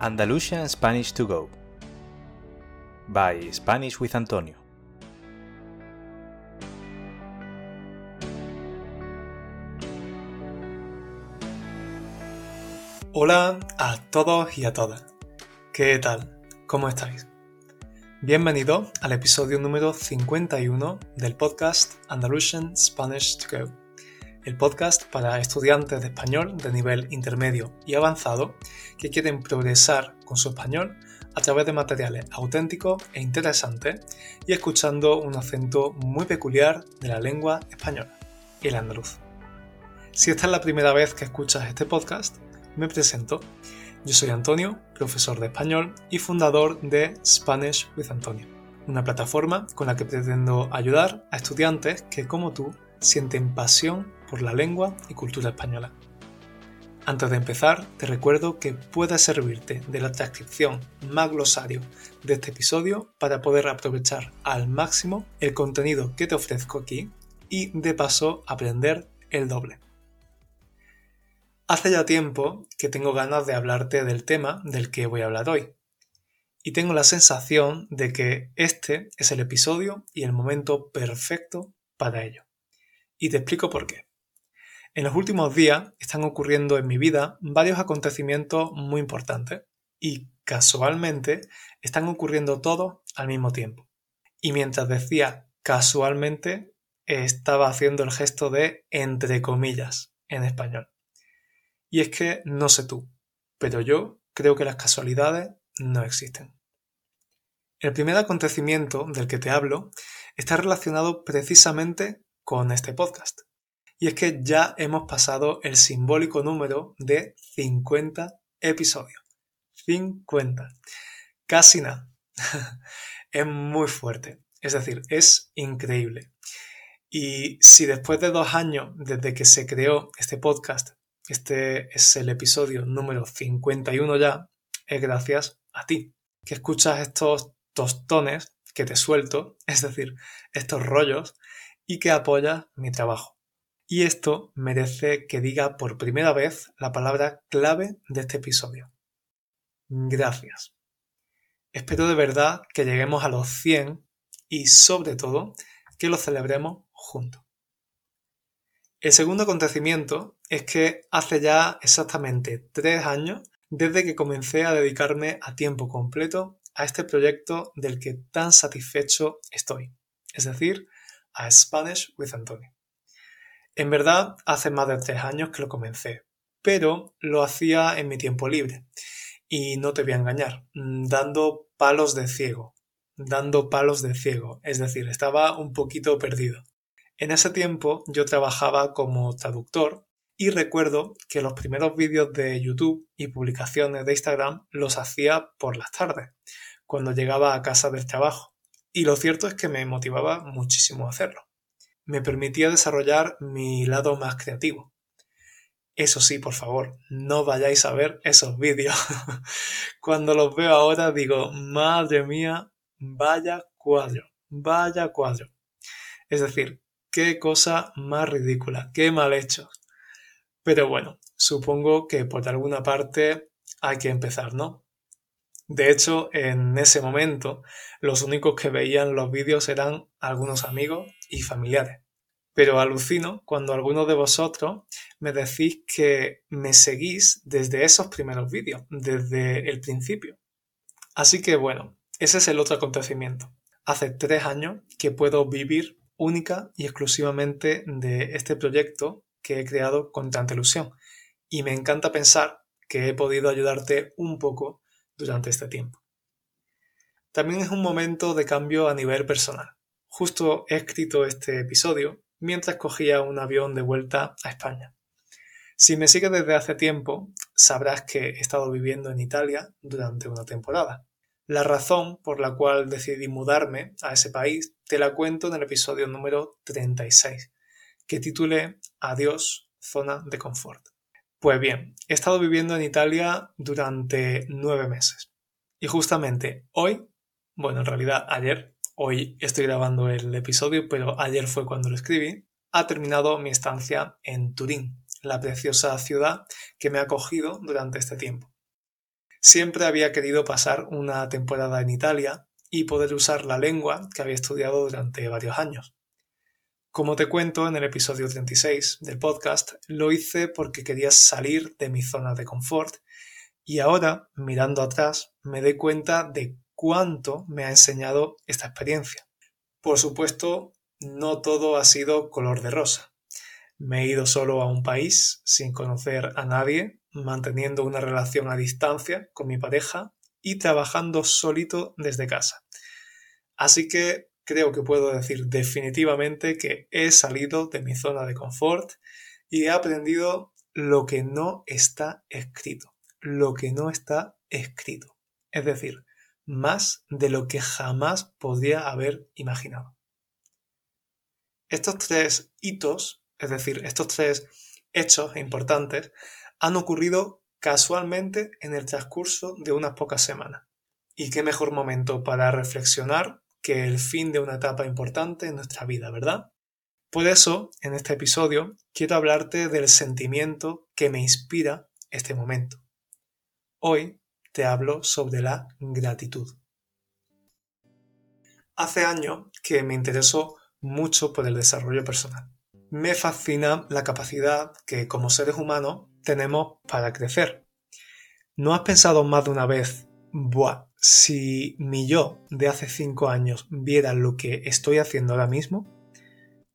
Andalusian Spanish to Go by Spanish with Antonio. Hola a todos y a todas. ¿Qué tal? ¿Cómo estáis? Bienvenido al episodio número 51 del podcast Andalusian Spanish to Go, el podcast para estudiantes de español de nivel intermedio y avanzado que quieren progresar con su español a través de materiales auténticos e interesantes y escuchando un acento muy peculiar de la lengua española, el andaluz. Si esta es la primera vez que escuchas este podcast, me presento. Yo soy Antonio, profesor de español y fundador de Spanish with Antonio, una plataforma con la que pretendo ayudar a estudiantes que, como tú, sienten pasión por la lengua y cultura española. Antes de empezar, te recuerdo que puedes servirte de la transcripción más glosario de este episodio para poder aprovechar al máximo el contenido que te ofrezco aquí y de paso aprender el doble. Hace ya tiempo que tengo ganas de hablarte del tema del que voy a hablar hoy. Y tengo la sensación de que este es el episodio y el momento perfecto para ello. Y te explico por qué. En los últimos días están ocurriendo en mi vida varios acontecimientos muy importantes y casualmente están ocurriendo todos al mismo tiempo. Y mientras decía casualmente, estaba haciendo el gesto de entre comillas en español. Y es que no sé tú, pero yo creo que las casualidades no existen. El primer acontecimiento del que te hablo está relacionado precisamente con este podcast. Y es que ya hemos pasado el simbólico número de 50 episodios. 50. Casi nada. es muy fuerte. Es decir, es increíble. Y si después de dos años desde que se creó este podcast este es el episodio número 51 ya. Es gracias a ti, que escuchas estos tostones que te suelto, es decir, estos rollos, y que apoyas mi trabajo. Y esto merece que diga por primera vez la palabra clave de este episodio. Gracias. Espero de verdad que lleguemos a los 100 y sobre todo que lo celebremos juntos. El segundo acontecimiento es que hace ya exactamente tres años desde que comencé a dedicarme a tiempo completo a este proyecto del que tan satisfecho estoy, es decir, a Spanish with Antonio. En verdad, hace más de tres años que lo comencé, pero lo hacía en mi tiempo libre. Y no te voy a engañar, dando palos de ciego, dando palos de ciego, es decir, estaba un poquito perdido. En ese tiempo yo trabajaba como traductor y recuerdo que los primeros vídeos de YouTube y publicaciones de Instagram los hacía por las tardes, cuando llegaba a casa del trabajo. Y lo cierto es que me motivaba muchísimo hacerlo. Me permitía desarrollar mi lado más creativo. Eso sí, por favor, no vayáis a ver esos vídeos. Cuando los veo ahora digo, madre mía, vaya cuadro, vaya cuadro. Es decir, Qué cosa más ridícula, qué mal hecho. Pero bueno, supongo que por alguna parte hay que empezar, ¿no? De hecho, en ese momento, los únicos que veían los vídeos eran algunos amigos y familiares. Pero alucino cuando algunos de vosotros me decís que me seguís desde esos primeros vídeos, desde el principio. Así que bueno, ese es el otro acontecimiento. Hace tres años que puedo vivir única y exclusivamente de este proyecto que he creado con tanta ilusión. Y me encanta pensar que he podido ayudarte un poco durante este tiempo. También es un momento de cambio a nivel personal. Justo he escrito este episodio mientras cogía un avión de vuelta a España. Si me sigues desde hace tiempo, sabrás que he estado viviendo en Italia durante una temporada. La razón por la cual decidí mudarme a ese país te la cuento en el episodio número 36, que titulé Adiós, zona de confort. Pues bien, he estado viviendo en Italia durante nueve meses. Y justamente hoy, bueno, en realidad ayer, hoy estoy grabando el episodio, pero ayer fue cuando lo escribí, ha terminado mi estancia en Turín, la preciosa ciudad que me ha acogido durante este tiempo. Siempre había querido pasar una temporada en Italia y poder usar la lengua que había estudiado durante varios años. Como te cuento en el episodio 36 del podcast, lo hice porque quería salir de mi zona de confort y ahora, mirando atrás, me doy cuenta de cuánto me ha enseñado esta experiencia. Por supuesto, no todo ha sido color de rosa. Me he ido solo a un país sin conocer a nadie, manteniendo una relación a distancia con mi pareja y trabajando solito desde casa. Así que creo que puedo decir definitivamente que he salido de mi zona de confort y he aprendido lo que no está escrito lo que no está escrito. Es decir, más de lo que jamás podría haber imaginado. Estos tres hitos, es decir, estos tres hechos importantes, han ocurrido casualmente en el transcurso de unas pocas semanas. Y qué mejor momento para reflexionar que el fin de una etapa importante en nuestra vida, ¿verdad? Por eso, en este episodio, quiero hablarte del sentimiento que me inspira este momento. Hoy te hablo sobre la gratitud. Hace años que me interesó mucho por el desarrollo personal. Me fascina la capacidad que como seres humanos tenemos para crecer. ¿No has pensado más de una vez, buah, si mi yo de hace cinco años viera lo que estoy haciendo ahora mismo?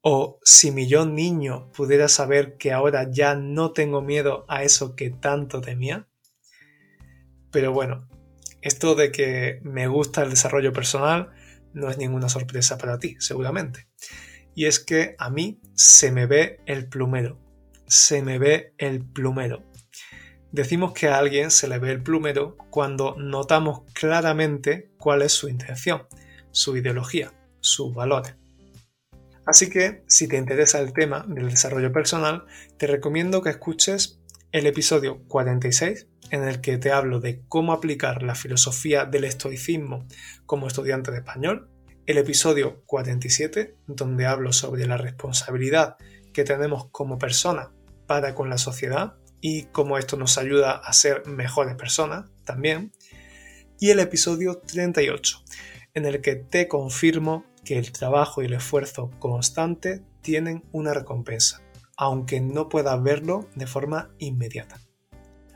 ¿O si mi yo niño pudiera saber que ahora ya no tengo miedo a eso que tanto temía? Pero bueno, esto de que me gusta el desarrollo personal no es ninguna sorpresa para ti, seguramente. Y es que a mí se me ve el plumero. Se me ve el plumero. Decimos que a alguien se le ve el plumero cuando notamos claramente cuál es su intención, su ideología, sus valores. Así que, si te interesa el tema del desarrollo personal, te recomiendo que escuches el episodio 46 en el que te hablo de cómo aplicar la filosofía del estoicismo como estudiante de español, el episodio 47, donde hablo sobre la responsabilidad que tenemos como persona para con la sociedad y cómo esto nos ayuda a ser mejores personas también, y el episodio 38, en el que te confirmo que el trabajo y el esfuerzo constante tienen una recompensa, aunque no puedas verlo de forma inmediata.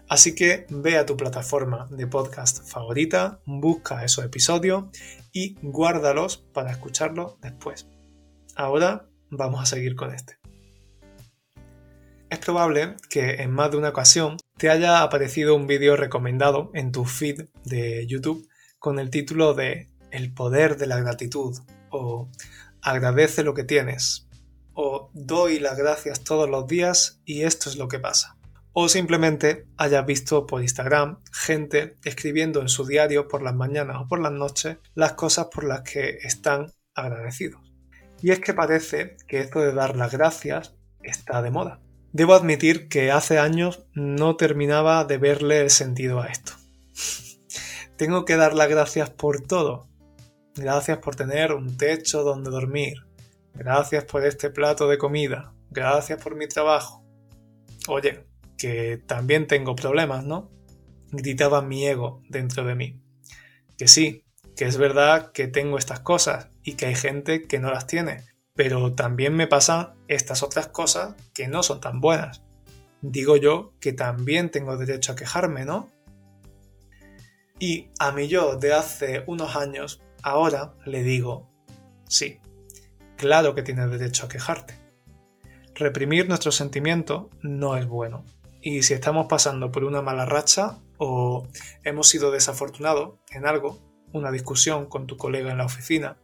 Así que ve a tu plataforma de podcast favorita, busca esos episodios y guárdalos para escucharlos después. Ahora vamos a seguir con este. Es probable que en más de una ocasión te haya aparecido un vídeo recomendado en tu feed de YouTube con el título de El poder de la gratitud o Agradece lo que tienes o Doy las gracias todos los días y esto es lo que pasa o simplemente hayas visto por Instagram gente escribiendo en su diario por las mañanas o por las noches las cosas por las que están agradecidos. Y es que parece que esto de dar las gracias está de moda. Debo admitir que hace años no terminaba de verle el sentido a esto. Tengo que dar las gracias por todo. Gracias por tener un techo donde dormir. Gracias por este plato de comida. Gracias por mi trabajo. Oye, que también tengo problemas, ¿no? Gritaba mi ego dentro de mí. Que sí, que es verdad que tengo estas cosas y que hay gente que no las tiene, pero también me pasan estas otras cosas que no son tan buenas. Digo yo que también tengo derecho a quejarme, ¿no? Y a mi yo de hace unos años, ahora le digo, sí, claro que tienes derecho a quejarte. Reprimir nuestros sentimientos no es bueno, y si estamos pasando por una mala racha o hemos sido desafortunados en algo, una discusión con tu colega en la oficina,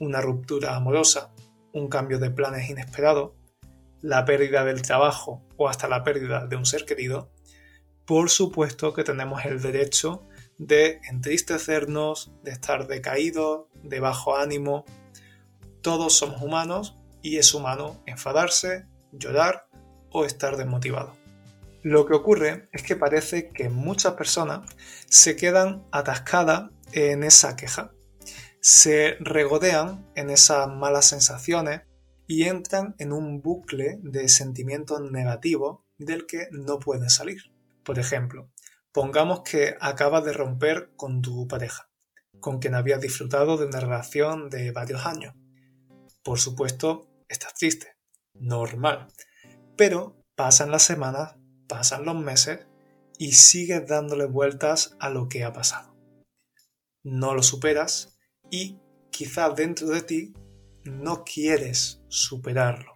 una ruptura amorosa, un cambio de planes inesperado, la pérdida del trabajo o hasta la pérdida de un ser querido, por supuesto que tenemos el derecho de entristecernos, de estar decaídos, de bajo ánimo. Todos somos humanos y es humano enfadarse, llorar o estar desmotivado. Lo que ocurre es que parece que muchas personas se quedan atascadas en esa queja, se regodean en esas malas sensaciones y entran en un bucle de sentimientos negativos del que no pueden salir. Por ejemplo, Pongamos que acabas de romper con tu pareja, con quien habías disfrutado de una relación de varios años. Por supuesto, estás triste, normal. Pero pasan las semanas, pasan los meses y sigues dándole vueltas a lo que ha pasado. No lo superas y quizás dentro de ti no quieres superarlo.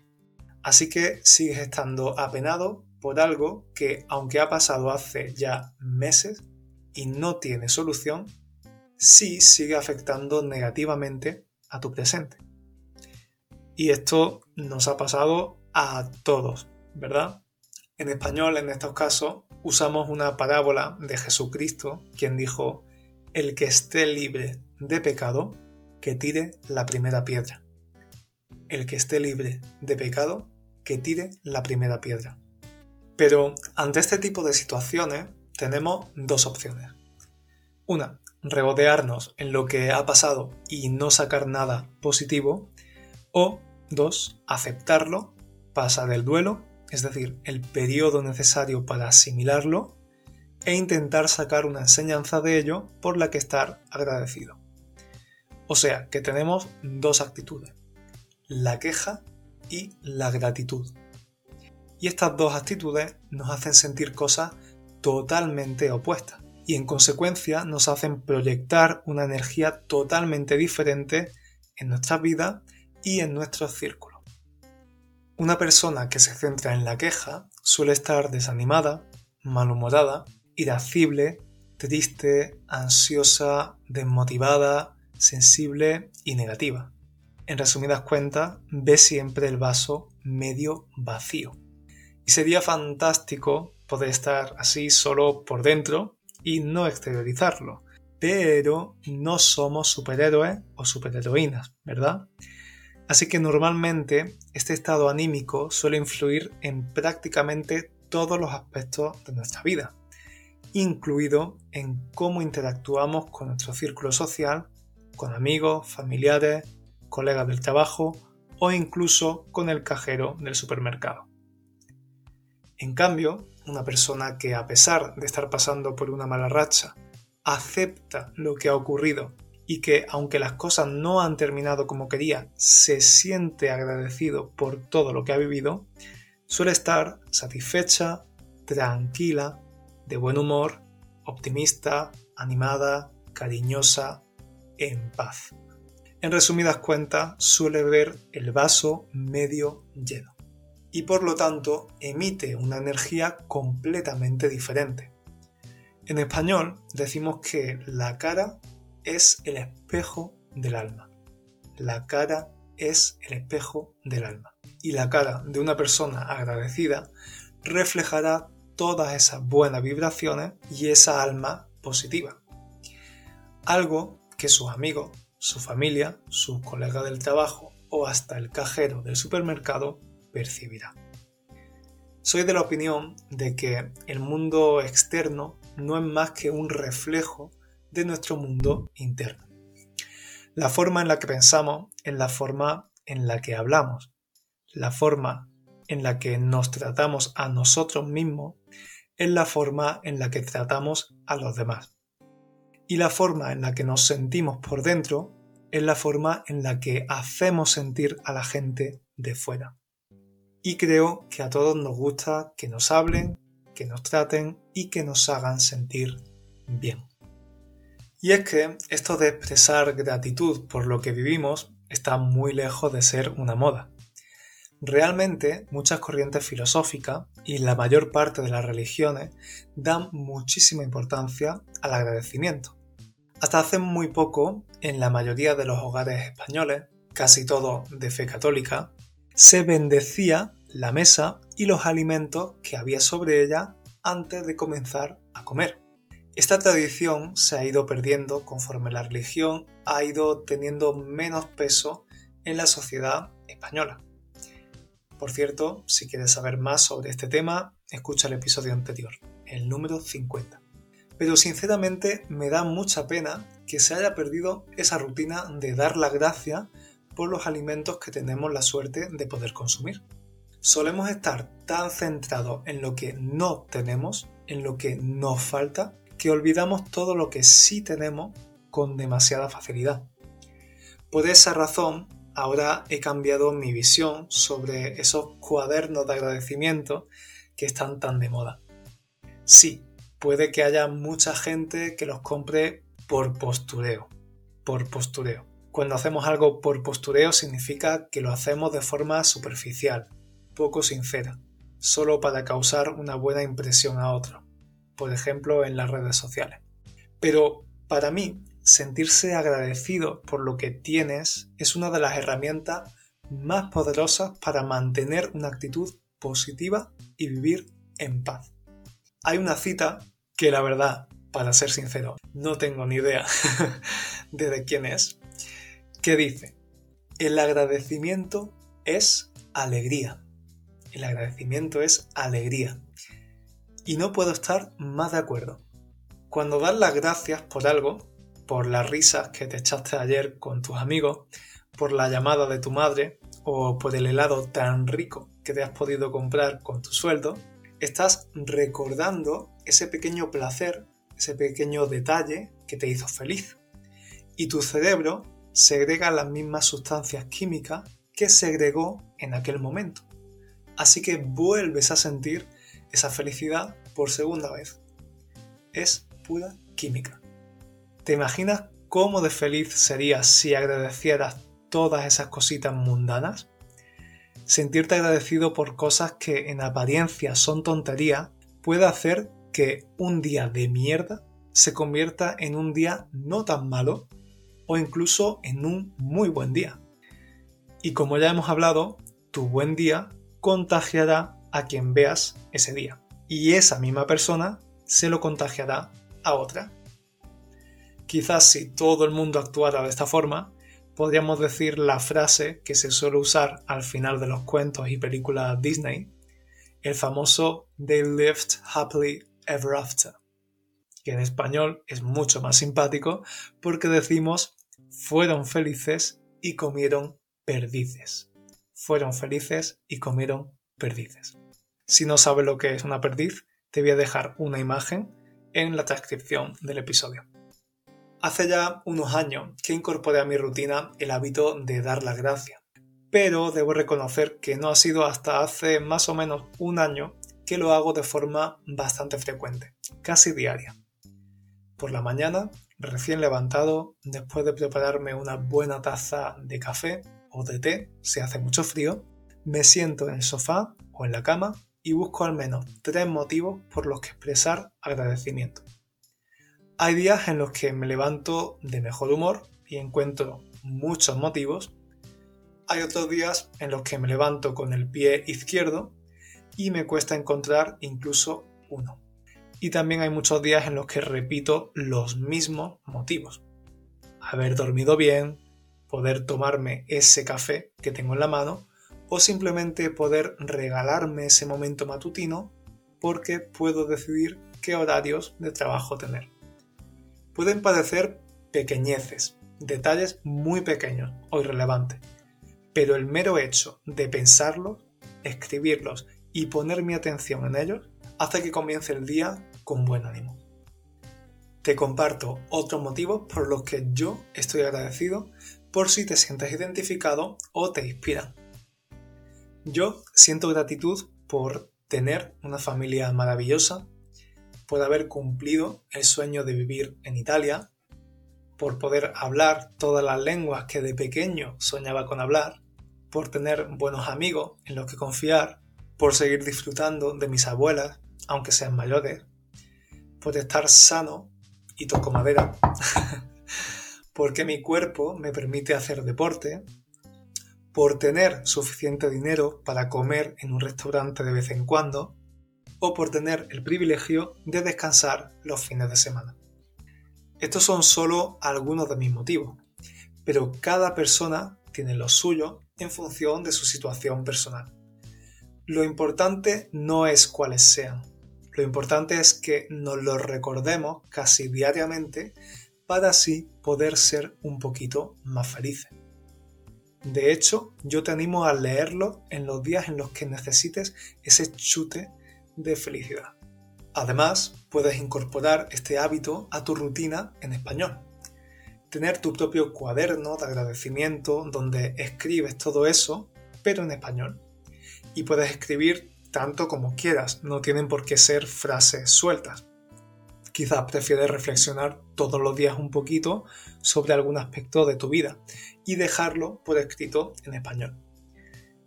Así que sigues estando apenado por algo que, aunque ha pasado hace ya meses y no tiene solución, sí sigue afectando negativamente a tu presente. Y esto nos ha pasado a todos, ¿verdad? En español, en estos casos, usamos una parábola de Jesucristo, quien dijo, el que esté libre de pecado, que tire la primera piedra. El que esté libre de pecado, que tire la primera piedra. Pero ante este tipo de situaciones tenemos dos opciones. Una, rebodearnos en lo que ha pasado y no sacar nada positivo. O dos, aceptarlo, pasar el duelo, es decir, el periodo necesario para asimilarlo, e intentar sacar una enseñanza de ello por la que estar agradecido. O sea, que tenemos dos actitudes, la queja y la gratitud. Y estas dos actitudes nos hacen sentir cosas totalmente opuestas y en consecuencia nos hacen proyectar una energía totalmente diferente en nuestra vida y en nuestros círculos. Una persona que se centra en la queja suele estar desanimada, malhumorada, irascible, triste, ansiosa, desmotivada, sensible y negativa. En resumidas cuentas, ve siempre el vaso medio vacío. Y sería fantástico poder estar así solo por dentro y no exteriorizarlo. Pero no somos superhéroes o superheroínas, ¿verdad? Así que normalmente este estado anímico suele influir en prácticamente todos los aspectos de nuestra vida, incluido en cómo interactuamos con nuestro círculo social, con amigos, familiares, colegas del trabajo o incluso con el cajero del supermercado. En cambio, una persona que a pesar de estar pasando por una mala racha, acepta lo que ha ocurrido y que aunque las cosas no han terminado como quería, se siente agradecido por todo lo que ha vivido, suele estar satisfecha, tranquila, de buen humor, optimista, animada, cariñosa, en paz. En resumidas cuentas, suele ver el vaso medio lleno y por lo tanto emite una energía completamente diferente. En español decimos que la cara es el espejo del alma. La cara es el espejo del alma. Y la cara de una persona agradecida reflejará todas esas buenas vibraciones y esa alma positiva. Algo que sus amigos, su familia, sus colegas del trabajo o hasta el cajero del supermercado percibirá. Soy de la opinión de que el mundo externo no es más que un reflejo de nuestro mundo interno. La forma en la que pensamos es la forma en la que hablamos. La forma en la que nos tratamos a nosotros mismos es la forma en la que tratamos a los demás. Y la forma en la que nos sentimos por dentro es la forma en la que hacemos sentir a la gente de fuera y creo que a todos nos gusta que nos hablen, que nos traten y que nos hagan sentir bien. Y es que esto de expresar gratitud por lo que vivimos está muy lejos de ser una moda. Realmente muchas corrientes filosóficas y la mayor parte de las religiones dan muchísima importancia al agradecimiento. Hasta hace muy poco, en la mayoría de los hogares españoles, casi todos de fe católica, se bendecía la mesa y los alimentos que había sobre ella antes de comenzar a comer. Esta tradición se ha ido perdiendo conforme la religión ha ido teniendo menos peso en la sociedad española. Por cierto, si quieres saber más sobre este tema, escucha el episodio anterior, el número 50. Pero sinceramente me da mucha pena que se haya perdido esa rutina de dar la gracia por los alimentos que tenemos la suerte de poder consumir. Solemos estar tan centrados en lo que no tenemos, en lo que nos falta, que olvidamos todo lo que sí tenemos con demasiada facilidad. Por esa razón, ahora he cambiado mi visión sobre esos cuadernos de agradecimiento que están tan de moda. Sí, puede que haya mucha gente que los compre por postureo, por postureo. Cuando hacemos algo por postureo significa que lo hacemos de forma superficial, poco sincera, solo para causar una buena impresión a otro, por ejemplo en las redes sociales. Pero para mí, sentirse agradecido por lo que tienes es una de las herramientas más poderosas para mantener una actitud positiva y vivir en paz. Hay una cita que la verdad, para ser sincero, no tengo ni idea de, quién es, que dice, el agradecimiento es alegría. El agradecimiento es alegría. Y no puedo estar más de acuerdo. Cuando das las gracias por algo, por las risas que te echaste ayer con tus amigos, por la llamada de tu madre o por el helado tan rico que te has podido comprar con tu sueldo, estás recordando ese pequeño placer, ese pequeño detalle que te hizo feliz. Y tu cerebro segrega las mismas sustancias químicas que segregó en aquel momento. Así que vuelves a sentir esa felicidad por segunda vez. Es pura química. ¿Te imaginas cómo de feliz serías si agradecieras todas esas cositas mundanas? sentirte agradecido por cosas que en apariencia son tonterías puede hacer que un día de mierda se convierta en un día no tan malo o incluso en un muy buen día. Y como ya hemos hablado, tu buen día contagiará a quien veas ese día. Y esa misma persona se lo contagiará a otra. Quizás si todo el mundo actuara de esta forma, podríamos decir la frase que se suele usar al final de los cuentos y películas Disney, el famoso They lived happily ever after, que en español es mucho más simpático porque decimos fueron felices y comieron perdices. Fueron felices y comieron perdices. Si no sabes lo que es una perdiz, te voy a dejar una imagen en la transcripción del episodio. Hace ya unos años que incorporé a mi rutina el hábito de dar las gracias, pero debo reconocer que no ha sido hasta hace más o menos un año que lo hago de forma bastante frecuente, casi diaria. Por la mañana, recién levantado, después de prepararme una buena taza de café o de té, si hace mucho frío, me siento en el sofá o en la cama y busco al menos tres motivos por los que expresar agradecimiento. Hay días en los que me levanto de mejor humor y encuentro muchos motivos. Hay otros días en los que me levanto con el pie izquierdo y me cuesta encontrar incluso uno. Y también hay muchos días en los que repito los mismos motivos. Haber dormido bien, poder tomarme ese café que tengo en la mano o simplemente poder regalarme ese momento matutino porque puedo decidir qué horarios de trabajo tener pueden parecer pequeñeces, detalles muy pequeños o irrelevantes, pero el mero hecho de pensarlos, escribirlos y poner mi atención en ellos hace que comience el día con buen ánimo. Te comparto otros motivos por los que yo estoy agradecido por si te sientes identificado o te inspiran. Yo siento gratitud por tener una familia maravillosa, por haber cumplido el sueño de vivir en Italia, por poder hablar todas las lenguas que de pequeño soñaba con hablar, por tener buenos amigos en los que confiar, por seguir disfrutando de mis abuelas, aunque sean mayores, por estar sano y toco madera, porque mi cuerpo me permite hacer deporte, por tener suficiente dinero para comer en un restaurante de vez en cuando, o por tener el privilegio de descansar los fines de semana. Estos son solo algunos de mis motivos, pero cada persona tiene lo suyo en función de su situación personal. Lo importante no es cuáles sean, lo importante es que nos lo recordemos casi diariamente para así poder ser un poquito más felices. De hecho, yo te animo a leerlo en los días en los que necesites ese chute de felicidad. Además, puedes incorporar este hábito a tu rutina en español. Tener tu propio cuaderno de agradecimiento donde escribes todo eso, pero en español. Y puedes escribir tanto como quieras, no tienen por qué ser frases sueltas. Quizás prefieres reflexionar todos los días un poquito sobre algún aspecto de tu vida y dejarlo por escrito en español.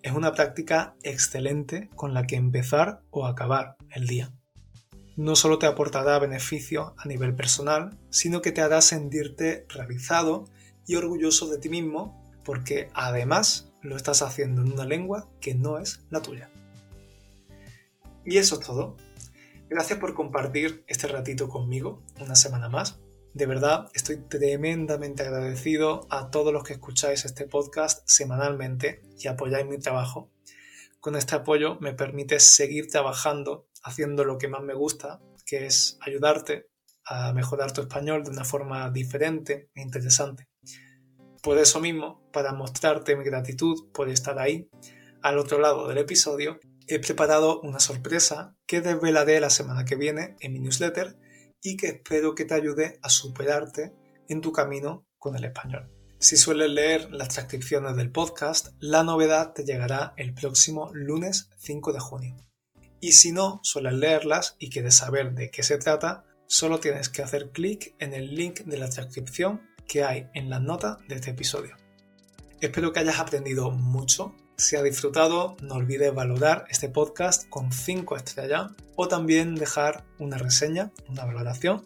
Es una práctica excelente con la que empezar o acabar el día. No solo te aportará beneficios a nivel personal, sino que te hará sentirte realizado y orgulloso de ti mismo porque además lo estás haciendo en una lengua que no es la tuya. Y eso es todo. Gracias por compartir este ratito conmigo una semana más. De verdad, estoy tremendamente agradecido a todos los que escucháis este podcast semanalmente y apoyáis mi trabajo. Con este apoyo me permite seguir trabajando haciendo lo que más me gusta, que es ayudarte a mejorar tu español de una forma diferente e interesante. Por eso mismo, para mostrarte mi gratitud por estar ahí, al otro lado del episodio, he preparado una sorpresa que desvelaré la semana que viene en mi newsletter y que espero que te ayude a superarte en tu camino con el español. Si sueles leer las transcripciones del podcast, la novedad te llegará el próximo lunes 5 de junio. Y si no sueles leerlas y quieres saber de qué se trata, solo tienes que hacer clic en el link de la transcripción que hay en la nota de este episodio. Espero que hayas aprendido mucho si ha disfrutado, no olvides valorar este podcast con 5 estrellas o también dejar una reseña, una valoración.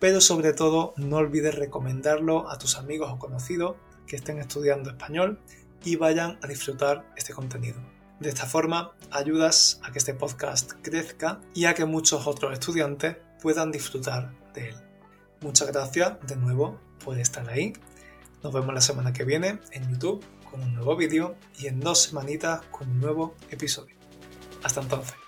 Pero sobre todo, no olvides recomendarlo a tus amigos o conocidos que estén estudiando español y vayan a disfrutar este contenido. De esta forma, ayudas a que este podcast crezca y a que muchos otros estudiantes puedan disfrutar de él. Muchas gracias de nuevo por estar ahí. Nos vemos la semana que viene en YouTube un nuevo vídeo y en dos semanitas con un nuevo episodio. Hasta entonces.